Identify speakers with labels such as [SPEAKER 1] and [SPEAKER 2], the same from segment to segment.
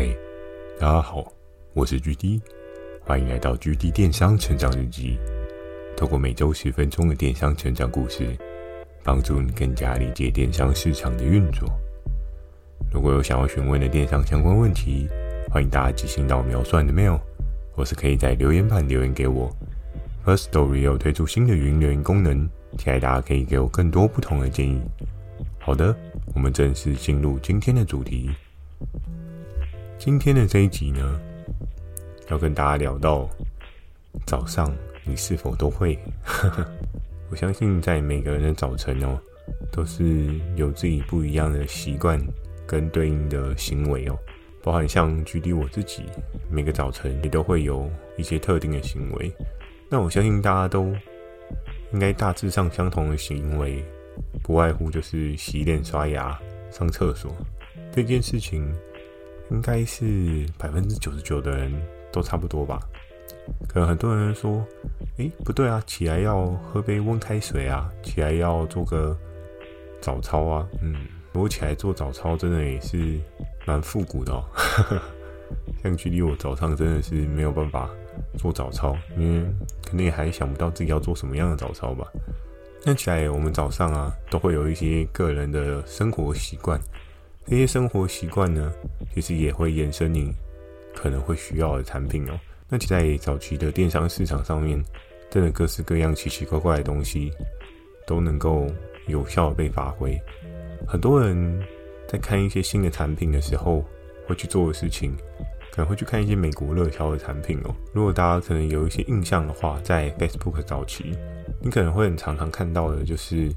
[SPEAKER 1] 嗨，大家好，我是 GD，欢迎来到 GD 电商成长日记。透过每周十分钟的电商成长故事，帮助你更加理解电商市场的运作。如果有想要询问的电商相关问题，欢迎大家寄信到描述的 mail，或是可以在留言板留言给我。Firstory 有推出新的语音留言功能，期待大家可以给我更多不同的建议。好的，我们正式进入今天的主题。今天的这一集呢，要跟大家聊到早上你是否都会？我相信在每个人的早晨哦，都是有自己不一样的习惯跟对应的行为哦，包含像举例我自己，每个早晨也都会有一些特定的行为。那我相信大家都应该大致上相同的行为，不外乎就是洗脸、刷牙、上厕所这件事情。应该是百分之九十九的人都差不多吧。可能很多人说：“诶，不对啊，起来要喝杯温开水啊，起来要做个早操啊。”嗯，我起来做早操真的也是蛮复古的哦。像距离我早上真的是没有办法做早操，因为肯定还想不到自己要做什么样的早操吧。那起来我们早上啊，都会有一些个人的生活习惯。这些生活习惯呢，其实也会延伸你可能会需要的产品哦。那其在早期的电商市场上面，真的各式各样奇奇怪怪的东西都能够有效的被发挥。很多人在看一些新的产品的时候，会去做的事情，可能会去看一些美国热销的产品哦。如果大家可能有一些印象的话，在 Facebook 早期，你可能会很常常看到的就是。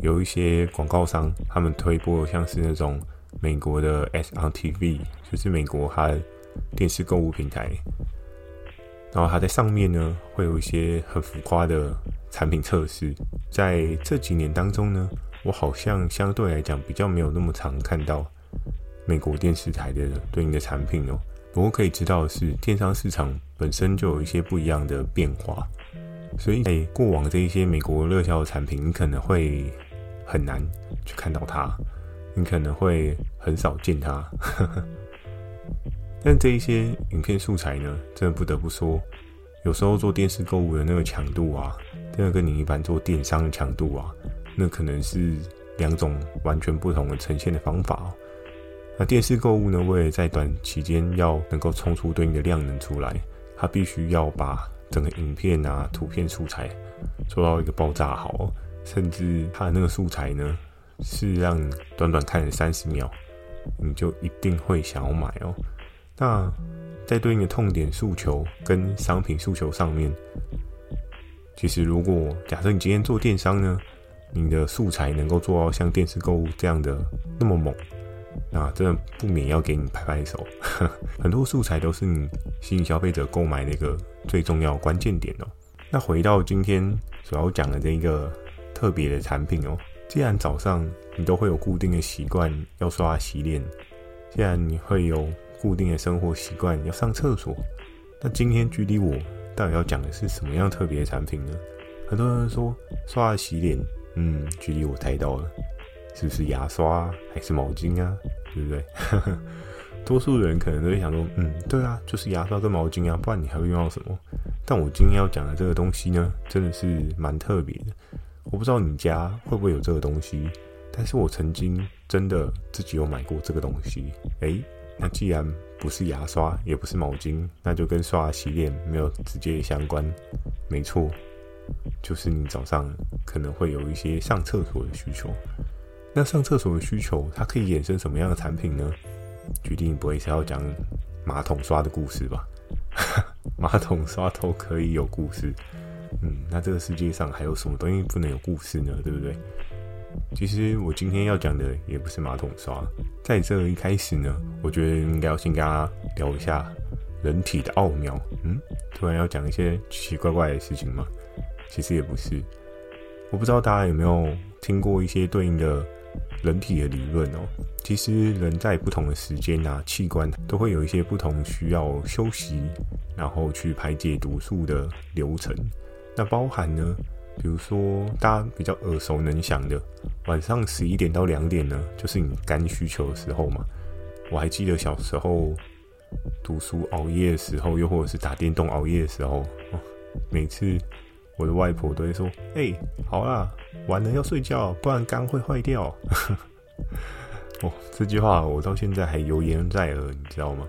[SPEAKER 1] 有一些广告商，他们推播像是那种美国的 S on TV，就是美国它电视购物平台，然后它在上面呢会有一些很浮夸的产品测试。在这几年当中呢，我好像相对来讲比较没有那么常看到美国电视台的对应的产品哦。不过可以知道的是，电商市场本身就有一些不一样的变化。所以在过往这一些美国热销的产品，你可能会很难去看到它，你可能会很少见它。但这一些影片素材呢，真的不得不说，有时候做电视购物的那个强度啊，真的跟你一般做电商的强度啊，那可能是两种完全不同的呈现的方法。那电视购物呢，为了在短期间要能够冲出对应的量能出来，它必须要把整个影片啊，图片素材做到一个爆炸好，甚至它的那个素材呢，是让你短短看了三十秒，你就一定会想要买哦。那在对应的痛点诉求跟商品诉求上面，其实如果假设你今天做电商呢，你的素材能够做到像电视购物这样的那么猛。那真的不免要给你拍拍手，很多素材都是你吸引消费者购买的一个最重要关键点哦。那回到今天所要讲的这一个特别的产品哦，既然早上你都会有固定的习惯要刷洗脸，既然你会有固定的生活习惯要上厕所，那今天距离我到底要讲的是什么样特别的产品呢？很多人说刷洗脸，嗯，距离我猜到了。是不是牙刷还是毛巾啊？对不对？多数人可能都会想说，嗯，对啊，就是牙刷跟毛巾啊，不然你还会用到什么？但我今天要讲的这个东西呢，真的是蛮特别的。我不知道你家会不会有这个东西，但是我曾经真的自己有买过这个东西。诶，那既然不是牙刷，也不是毛巾，那就跟刷牙洗脸没有直接相关。没错，就是你早上可能会有一些上厕所的需求。那上厕所的需求，它可以衍生什么样的产品呢？决定不会是要讲马桶刷的故事吧？马桶刷都可以有故事，嗯，那这个世界上还有什么东西不能有故事呢？对不对？其实我今天要讲的也不是马桶刷，在这一开始呢，我觉得应该要先跟大家聊一下人体的奥妙。嗯，突然要讲一些奇奇怪怪的事情吗？其实也不是，我不知道大家有没有听过一些对应的。人体的理论哦，其实人在不同的时间啊，器官都会有一些不同需要休息，然后去排解毒素的流程。那包含呢，比如说大家比较耳熟能详的，晚上十一点到两点呢，就是你肝需求的时候嘛。我还记得小时候读书熬夜的时候，又或者是打电动熬夜的时候，每次我的外婆都会说：“哎、好啦，晚了要睡觉，不然肝会坏掉。”哦，这句话我到现在还犹言在耳，你知道吗？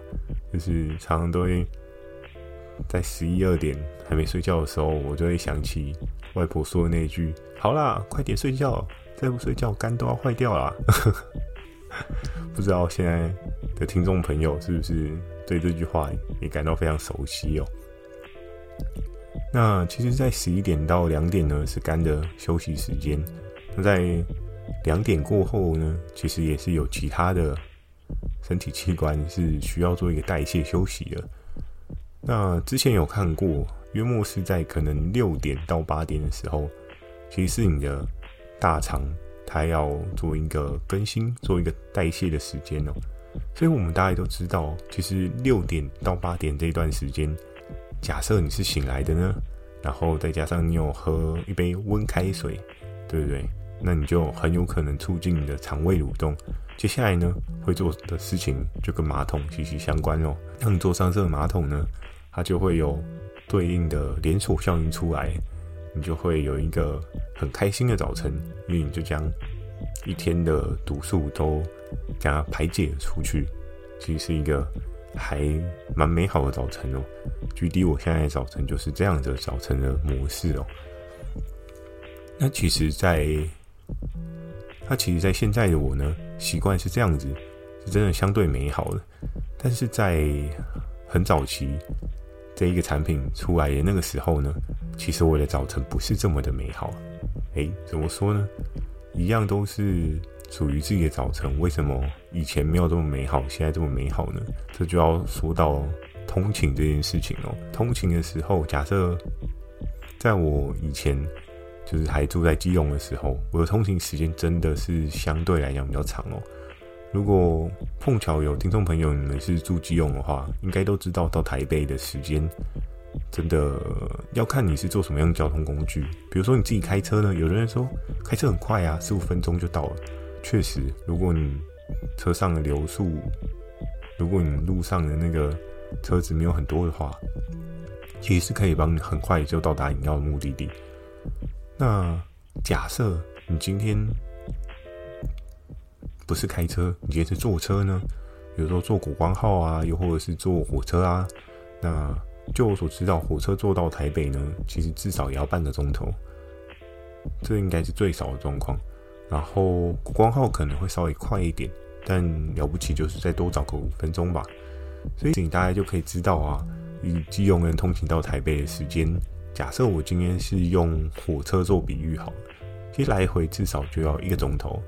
[SPEAKER 1] 就是常常都会在十一二点还没睡觉的时候，我就会想起外婆说的那句：“好啦，快点睡觉，再不睡觉肝都要坏掉啦。”不知道现在的听众朋友是不是对这句话也感到非常熟悉哦？那其实，在十一点到两点呢，是肝的休息时间。那在两点过后呢，其实也是有其他的身体器官是需要做一个代谢休息的。那之前有看过，约莫是在可能六点到八点的时候，其实是你的大肠它要做一个更新、做一个代谢的时间哦。所以我们大家都知道，其实六点到八点这段时间，假设你是醒来的呢，然后再加上你有喝一杯温开水，对不对？那你就很有可能促进你的肠胃蠕动。接下来呢，会做的事情就跟马桶息息相关哦。当你坐上这个马桶呢，它就会有对应的连锁效应出来，你就会有一个很开心的早晨，因为你就将一天的毒素都将它排解出去。其实是一个还蛮美好的早晨哦。举例，我现在的早晨就是这样的早晨的模式哦。那其实，在那其实，在现在的我呢，习惯是这样子，是真的相对美好的。但是在很早期这一个产品出来的那个时候呢，其实我的早晨不是这么的美好。诶，怎么说呢？一样都是属于自己的早晨，为什么以前没有这么美好，现在这么美好呢？这就要说到通勤这件事情哦。通勤的时候，假设在我以前。就是还住在基隆的时候，我的通勤时间真的是相对来讲比较长哦。如果碰巧有听众朋友你们是住基隆的话，应该都知道到台北的时间真的要看你是坐什么样的交通工具。比如说你自己开车呢，有的人说开车很快啊，十五分钟就到了。确实，如果你车上的流速，如果你路上的那个车子没有很多的话，其实是可以帮你很快就到达你要的目的地。那假设你今天不是开车，你今天是坐车呢？比如说坐国光号啊，又或者是坐火车啊。那就我所知道，火车坐到台北呢，其实至少也要半个钟头，这应该是最少的状况。然后光号可能会稍微快一点，但了不起就是再多找个五分钟吧。所以你大概就可以知道啊，以基隆人通勤到台北的时间。假设我今天是用火车做比喻好了，其实来回至少就要一个钟头。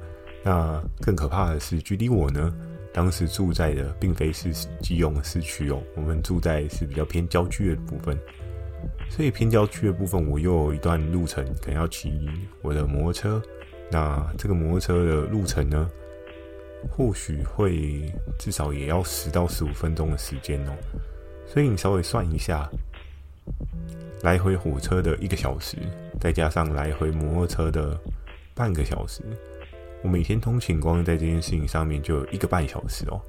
[SPEAKER 1] 那更可怕的是，距离我呢，当时住在的并非是基隆市区哦，我们住在是比较偏郊区的部分。所以偏郊区的部分，我又有一段路程可能要骑我的摩托车。那这个摩托车的路程呢，或许会至少也要十到十五分钟的时间哦。所以你稍微算一下。来回火车的一个小时，再加上来回摩托车的半个小时，我每天通勤光在这件事情上面就有一个半小时哦。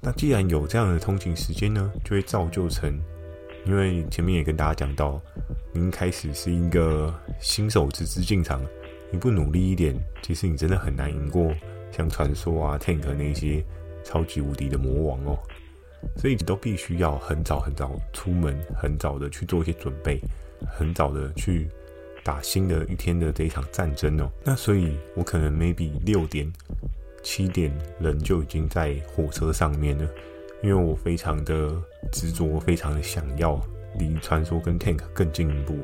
[SPEAKER 1] 那既然有这样的通勤时间呢，就会造就成，因为前面也跟大家讲到，您开始是一个新手直直进场，你不努力一点，其实你真的很难赢过像传说啊、Tank 那些超级无敌的魔王哦。所以你都必须要很早很早出门，很早的去做一些准备，很早的去打新的一天的这一场战争哦。那所以，我可能 maybe 六点、七点人就已经在火车上面了，因为我非常的执着，非常的想要离传说跟 Tank 更进一步。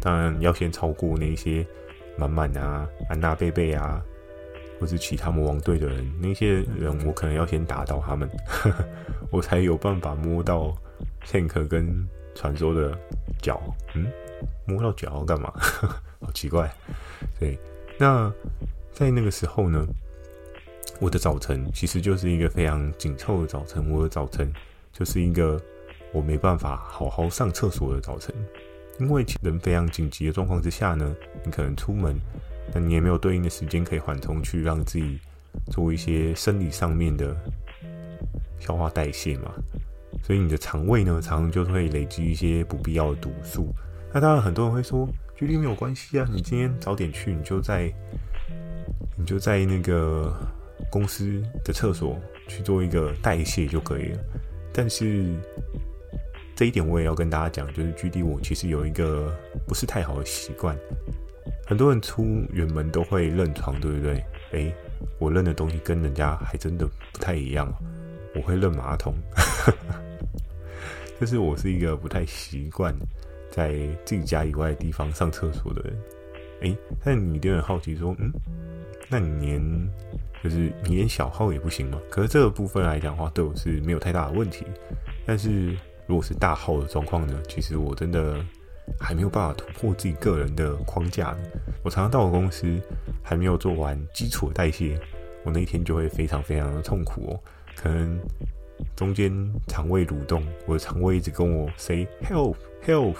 [SPEAKER 1] 当然要先超过那些满满啊、安娜贝贝啊。或是其他魔王队的人，那些人我可能要先打倒他们，我才有办法摸到 Tank 跟传说的脚。嗯，摸到脚要干嘛？好奇怪。对，那在那个时候呢，我的早晨其实就是一个非常紧凑的早晨。我的早晨就是一个我没办法好好上厕所的早晨，因为人非常紧急的状况之下呢，你可能出门。那你也没有对应的时间可以缓冲，去让自己做一些生理上面的消化代谢嘛，所以你的肠胃呢，常常就会累积一些不必要的毒素。那当然，很多人会说，距离没有关系啊，你今天早点去，你就在你就在那个公司的厕所去做一个代谢就可以了。但是这一点我也要跟大家讲，就是 GD 我其实有一个不是太好的习惯，很多人出远门都会认床，对不对？诶，我认的东西跟人家还真的不太一样。我会认马桶，就是我是一个不太习惯在自己家以外的地方上厕所的人。诶，但你有点好奇说，嗯，那你连就是你连小号也不行吗？可是这个部分来讲的话，对我是没有太大的问题。但是如果是大号的状况呢，其实我真的还没有办法突破自己个人的框架。我常常到我公司还没有做完基础的代谢，我那一天就会非常非常的痛苦哦。可能中间肠胃蠕动，我的肠胃一直跟我 say help help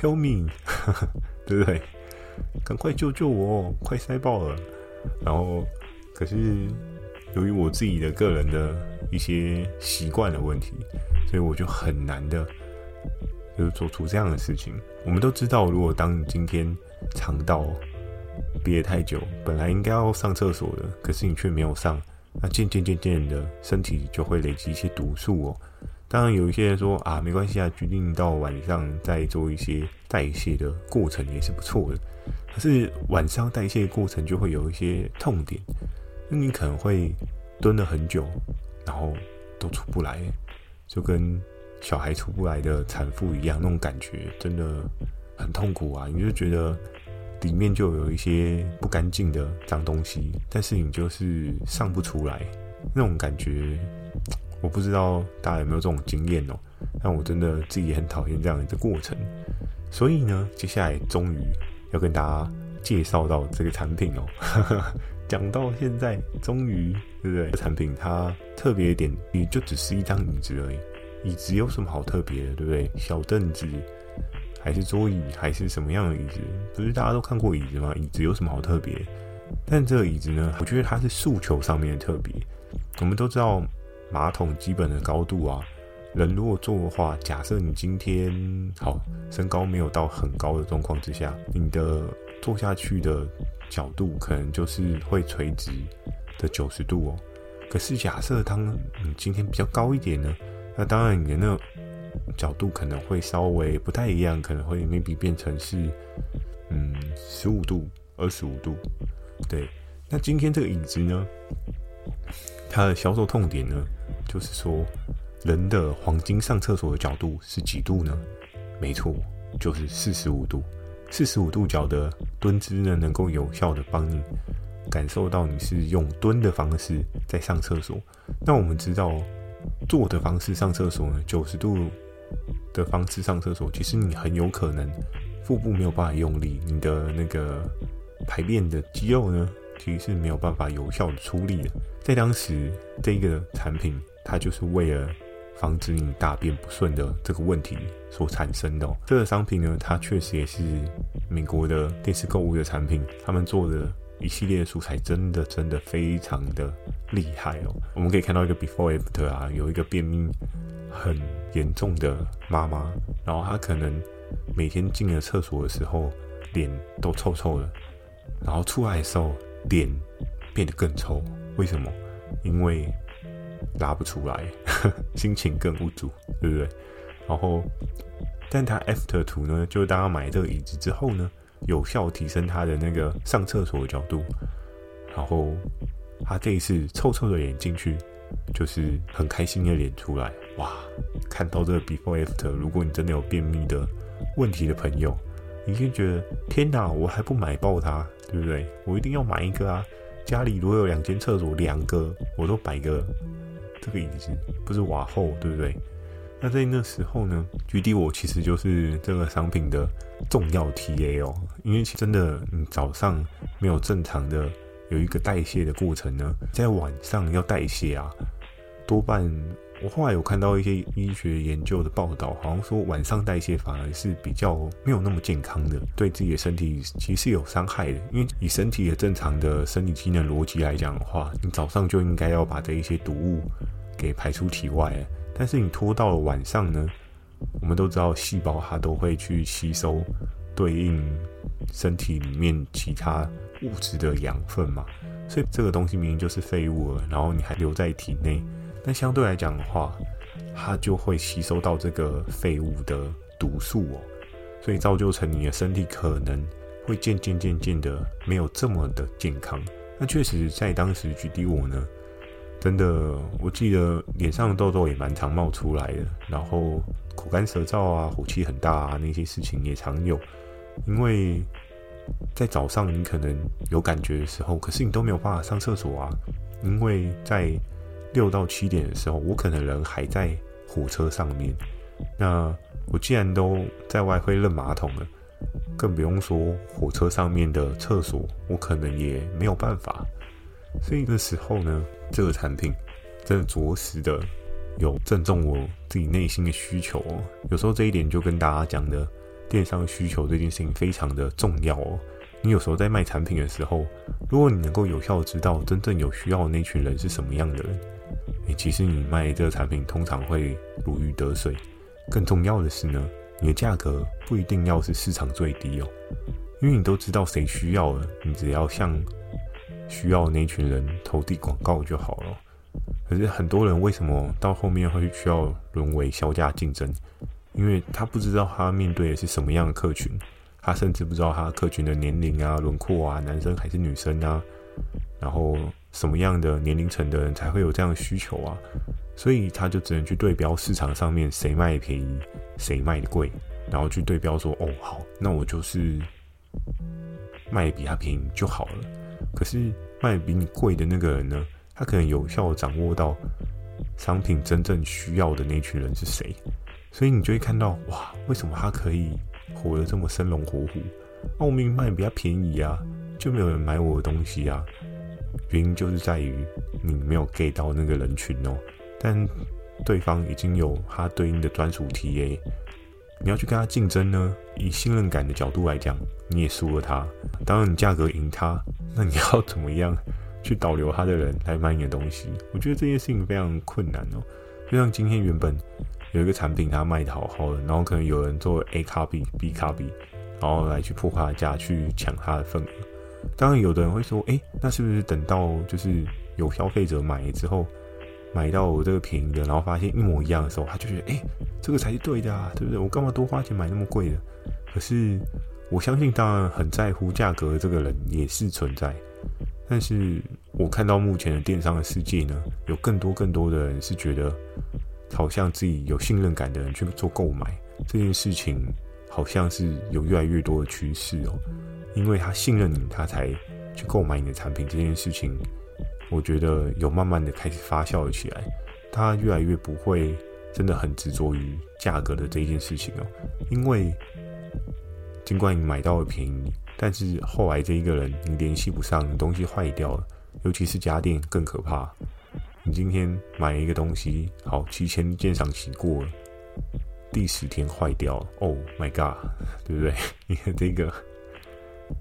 [SPEAKER 1] help me，对不对？赶快救救我，快塞爆了。然后，可是由于我自己的个人的一些习惯的问题，所以我就很难的，就是做出这样的事情。我们都知道，如果当你今天肠道憋太久，本来应该要上厕所的，可是你却没有上。那渐渐渐渐的，身体就会累积一些毒素哦。当然，有一些人说啊，没关系啊，决定到晚上再做一些代谢的过程也是不错的。可是晚上代谢过程就会有一些痛点，那你可能会蹲了很久，然后都出不来，就跟小孩出不来的产妇一样，那种感觉真的很痛苦啊！你就觉得。里面就有一些不干净的脏东西，但是你就是上不出来，那种感觉，我不知道大家有没有这种经验哦。但我真的自己也很讨厌这样的一个过程，所以呢，接下来终于要跟大家介绍到这个产品哦。讲到现在，终于对不对？产品它特别一点，也就只是一张椅子而已。椅子有什么好特别的，对不对？小凳子。还是桌椅，还是什么样的椅子？不是大家都看过椅子吗？椅子有什么好特别？但这个椅子呢，我觉得它是诉求上面的特别。我们都知道马桶基本的高度啊，人如果坐的话，假设你今天好身高没有到很高的状况之下，你的坐下去的角度可能就是会垂直的九十度哦。可是假设当你今天比较高一点呢，那当然你的那。角度可能会稍微不太一样，可能会 maybe 变成是嗯十五度、二十五度。对，那今天这个椅子呢，它的销售痛点呢，就是说人的黄金上厕所的角度是几度呢？没错，就是四十五度。四十五度角的蹲姿呢，能够有效的帮你感受到你是用蹲的方式在上厕所。那我们知道坐的方式上厕所呢，九十度。的方式上厕所，其实你很有可能腹部没有办法用力，你的那个排便的肌肉呢，其实是没有办法有效的出力的。在当时，这个产品它就是为了防止你大便不顺的这个问题所产生的哦。这个商品呢，它确实也是美国的电视购物的产品，他们做的一系列的素材真的真的非常的厉害哦。我们可以看到一个 before after 啊，有一个便秘。很严重的妈妈，然后她可能每天进了厕所的时候，脸都臭臭的，然后出来的时候脸变得更臭。为什么？因为拉不出来，心情更无助，对不对？然后，但他 after 图呢，就是当他买这个椅子之后呢，有效提升他的那个上厕所的角度，然后他这一次臭臭的脸进去。就是很开心的脸出来，哇！看到这个 before after，如果你真的有便秘的问题的朋友，你就觉得天哪，我还不买爆它，对不对？我一定要买一个啊！家里如果有两间厕所，两个我都摆个这个椅子，不是瓦后，对不对？那在那时候呢，GD 我其实就是这个商品的重要 TA 哦，因为真的你早上没有正常的。有一个代谢的过程呢，在晚上要代谢啊，多半我后来有看到一些医学研究的报道，好像说晚上代谢反而是比较没有那么健康的，对自己的身体其实是有伤害的。因为以身体的正常的生理机能逻辑来讲的话，你早上就应该要把这一些毒物给排出体外，但是你拖到了晚上呢，我们都知道细胞它都会去吸收对应身体里面其他物质的养分嘛，所以这个东西明明就是废物了，然后你还留在体内，但相对来讲的话，它就会吸收到这个废物的毒素哦，所以造就成你的身体可能会渐渐渐渐的没有这么的健康。那确实在当时举例我呢，真的我记得脸上的痘痘也蛮常冒出来的，然后口干舌燥啊，火气很大啊，那些事情也常有，因为。在早上你可能有感觉的时候，可是你都没有办法上厕所啊，因为在六到七点的时候，我可能人还在火车上面。那我既然都在外会扔马桶了，更不用说火车上面的厕所，我可能也没有办法。所以那时候呢，这个产品真的着实的有正中我自己内心的需求哦。有时候这一点就跟大家讲的。电商需求这件事情非常的重要哦。你有时候在卖产品的时候，如果你能够有效知道真正有需要的那群人是什么样的人，诶，其实你卖这个产品通常会如鱼得水。更重要的是呢，你的价格不一定要是市场最低哦，因为你都知道谁需要了，你只要向需要的那群人投递广告就好了。可是很多人为什么到后面会需要沦为削价竞争？因为他不知道他面对的是什么样的客群，他甚至不知道他客群的年龄啊、轮廓啊，男生还是女生啊，然后什么样的年龄层的人才会有这样的需求啊，所以他就只能去对标市场上面谁卖的便宜，谁卖的贵，然后去对标说，哦，好，那我就是卖比他便宜就好了。可是卖比你贵的那个人呢，他可能有效的掌握到商品真正需要的那群人是谁。所以你就会看到，哇，为什么他可以活得这么生龙活虎？那我明明卖比他便宜啊，就没有人买我的东西啊。原因就是在于你没有 get 到那个人群哦。但对方已经有他对应的专属 TA，你要去跟他竞争呢？以信任感的角度来讲，你也输了他。当然，你价格赢他，那你要怎么样去导流他的人来买你的东西？我觉得这件事情非常困难哦。就像今天原本。有一个产品，它卖的好好的，然后可能有人做 A copy、B copy，然后来去破坏价，去抢它的份额。当然，有的人会说：“诶，那是不是等到就是有消费者买了之后，买到我这个便宜的，然后发现一模一样的时候，他就觉得：诶，这个才是对的啊，对不对？我干嘛多花钱买那么贵的？可是我相信，当然很在乎价格的这个人也是存在。但是我看到目前的电商的世界呢，有更多更多的人是觉得。好像自己有信任感的人去做购买这件事情，好像是有越来越多的趋势哦。因为他信任你，他才去购买你的产品。这件事情，我觉得有慢慢的开始发酵了起来。他越来越不会真的很执着于价格的这一件事情哦。因为尽管你买到了便宜，但是后来这一个人你联系不上，你东西坏掉了，尤其是家电更可怕。你今天买一个东西，好，提前鉴赏期过了，第十天坏掉了，Oh my god，对不对？你看这个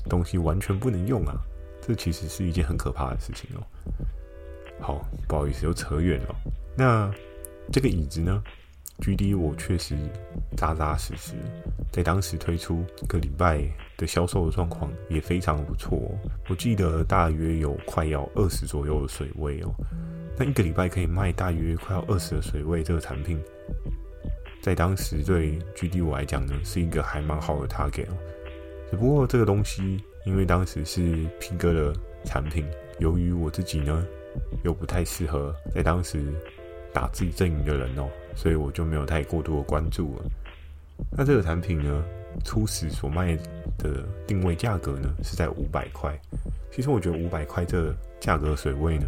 [SPEAKER 1] 东西完全不能用啊，这其实是一件很可怕的事情哦。好，不好意思，又扯远了。那这个椅子呢？GD 我确实扎扎实实，在当时推出一个礼拜的销售的状况也非常不错。我记得大约有快要二十左右的水位哦。那一个礼拜可以卖大约快要二十的水位，这个产品在当时对 GD 我来讲呢，是一个还蛮好的 target 哦。只不过这个东西因为当时是 P 哥的产品，由于我自己呢又不太适合在当时打自己阵营的人哦，所以我就没有太过多的关注了。那这个产品呢，初始所卖的定位价格呢是在五百块。其实我觉得五百块这价格水位呢。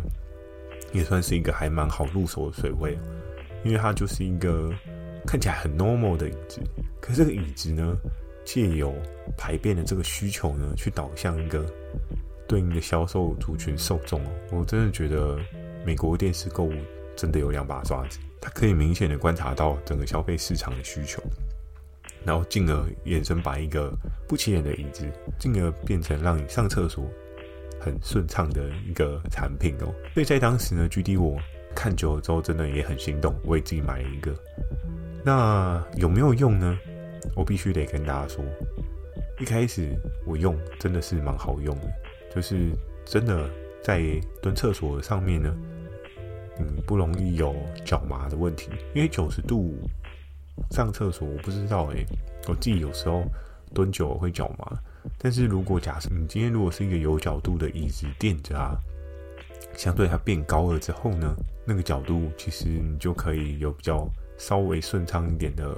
[SPEAKER 1] 也算是一个还蛮好入手的水位，因为它就是一个看起来很 normal 的椅子，可是这个椅子呢，借由排便的这个需求呢，去导向一个对应的销售族群受众哦。我真的觉得美国电视购物真的有两把刷子，它可以明显的观察到整个消费市场的需求，然后进而衍生把一个不起眼的椅子，进而变成让你上厕所很顺畅的一个产品哦，所以在当时呢，GD 我看久了之后，真的也很心动，我也自己买了一个。那有没有用呢？我必须得跟大家说，一开始我用真的是蛮好用的，就是真的在蹲厕所上面呢，嗯，不容易有脚麻的问题。因为九十度上厕所，我不知道诶、我自己有时候蹲久了会脚麻。但是如果假设你今天如果是一个有角度的椅子垫着啊，相对它变高了之后呢，那个角度其实你就可以有比较稍微顺畅一点的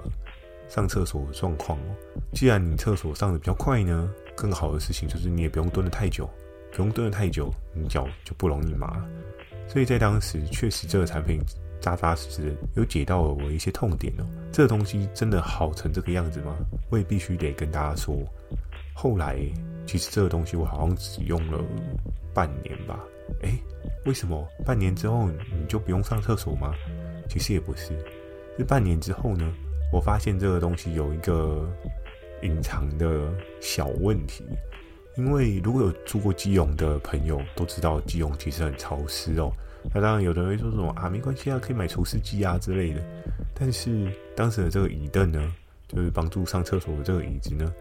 [SPEAKER 1] 上厕所的状况哦。既然你厕所上的比较快呢，更好的事情就是你也不用蹲得太久，不用蹲得太久，你脚就不容易麻。所以在当时确实这个产品扎扎实实的有解到了我一些痛点哦。这个东西真的好成这个样子吗？我也必须得跟大家说。后来，其实这个东西我好像只用了半年吧。诶，为什么半年之后你就不用上厕所吗？其实也不是，是半年之后呢，我发现这个东西有一个隐藏的小问题。因为如果有住过基隆的朋友都知道，基隆其实很潮湿哦。那当然，有的人会说什么啊，没关系啊，可以买除湿机啊之类的。但是当时的这个椅凳呢，就是帮助上厕所的这个椅子呢。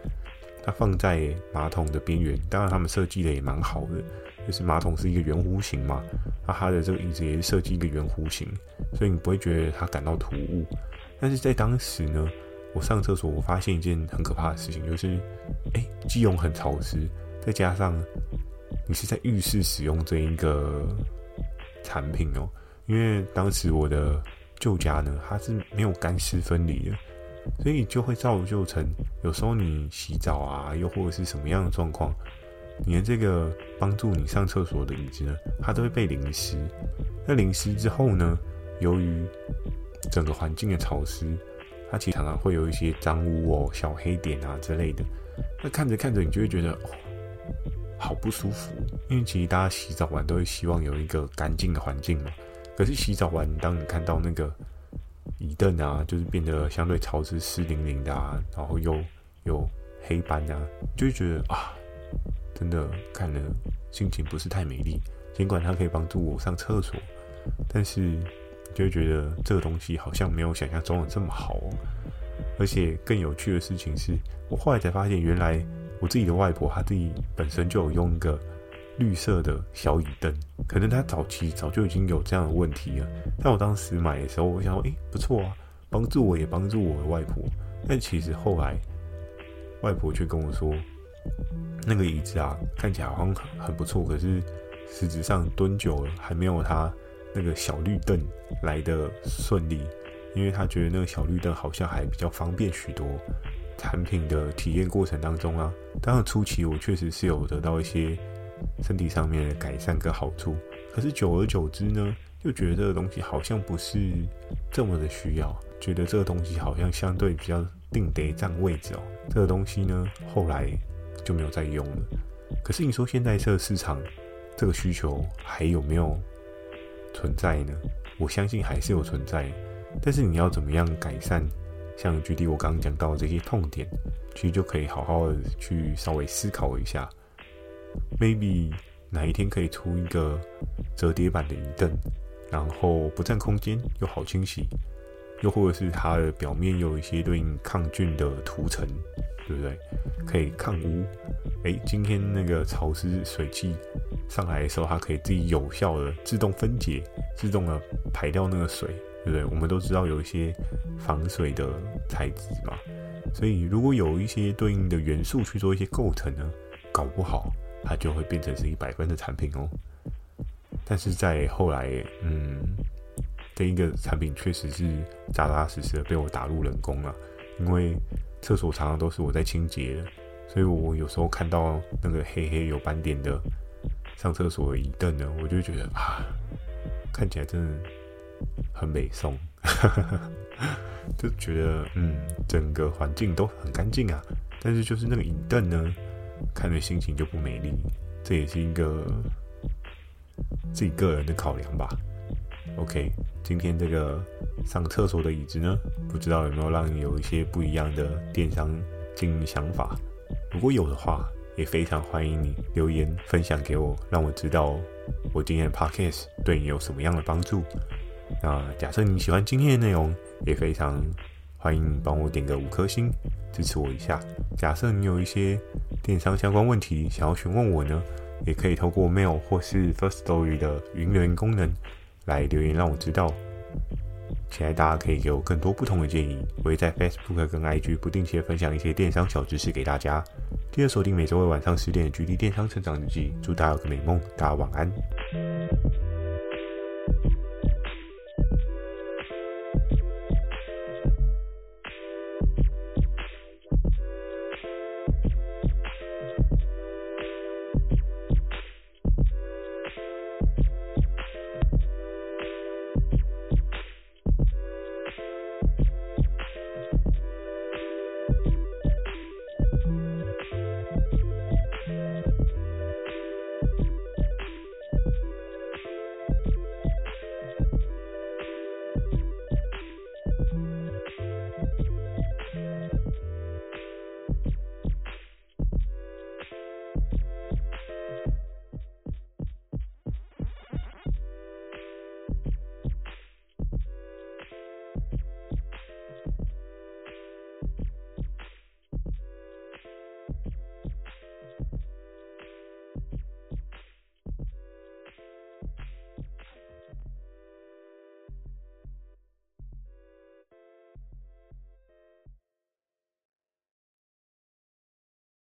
[SPEAKER 1] 它放在马桶的边缘，当然他们设计的也蛮好的，就是马桶是一个圆弧形嘛，那它的这个椅子也是设计一个圆弧形，所以你不会觉得它感到突兀。但是在当时呢，我上厕所我发现一件很可怕的事情，就是，哎，基隆很潮湿，再加上你是在浴室使用这一个产品哦，因为当时我的旧家呢，它是没有干湿分离的。所以就会造就成，有时候你洗澡啊，又或者是什么样的状况，你的这个帮助你上厕所的椅子呢，它都会被淋湿。那淋湿之后呢，由于整个环境的潮湿，它其实常常会有一些脏污哦、小黑点啊之类的。那看着看着，你就会觉得哦，好不舒服。因为其实大家洗澡完都会希望有一个干净的环境嘛。可是洗澡完，当你看到那个。椅凳啊，就是变得相对潮湿、湿淋淋的啊，然后又有黑斑啊，就会觉得啊，真的看了心情不是太美丽。尽管它可以帮助我上厕所，但是就会觉得这个东西好像没有想象中的这么好哦。而且更有趣的事情是，我后来才发现，原来我自己的外婆她自己本身就有用一个。绿色的小椅凳，可能她早期早就已经有这样的问题了。但我当时买的时候，我想说，诶、不错啊，帮助我也帮助我的外婆。但其实后来，外婆却跟我说，那个椅子啊，看起来好像很很不错，可是实质上蹲久了还没有他那个小绿凳来得顺利，因为他觉得那个小绿凳好像还比较方便许多。产品的体验过程当中啊，当然初期我确实是有得到一些。身体上面的改善跟好处，可是久而久之呢，又觉得这个东西好像不是这么的需要，觉得这个东西好像相对比较定得占位置哦。这个东西呢，后来就没有再用了。可是你说现在这个市场，这个需求还有没有存在呢？我相信还是有存在，但是你要怎么样改善？像举例我刚刚讲到的这些痛点，其实就可以好好的去稍微思考一下。maybe 哪一天可以出一个折叠版的椅凳，然后不占空间又好清洗，又或者是它的表面有一些对应抗菌的涂层，对不对？可以抗污。诶，今天那个潮湿水汽上来的时候，它可以自己有效的自动分解，自动的排掉那个水，对不对？我们都知道有一些防水的材质嘛，所以如果有一些对应的元素去做一些构成呢，搞不好。它就会变成是一百分的产品哦，但是在后来，嗯，这一个产品确实是扎扎实实的被我打入冷宫了，因为厕所常常都是我在清洁的，所以我有时候看到那个黑黑有斑点的上厕所的椅凳呢，我就觉得啊，看起来真的很美颂，就觉得嗯，整个环境都很干净啊，但是就是那个椅凳呢。看着心情就不美丽，这也是一个自己个人的考量吧。OK，今天这个上厕所的椅子呢，不知道有没有让你有一些不一样的电商经营想法？如果有的话，也非常欢迎你留言分享给我，让我知道我今天的 Podcast 对你有什么样的帮助。那假设你喜欢今天的内容，也非常欢迎你帮我点个五颗星支持我一下。假设你有一些电商相关问题想要询问我呢，也可以透过 mail 或是 Firstory 的云留言功能来留言让我知道。期待大家可以给我更多不同的建议，我会在 Facebook 跟 IG 不定期的分享一些电商小知识给大家。记得锁定每周二晚上十点的《GD 电商成长日记》，祝大家有个美梦，大家晚安。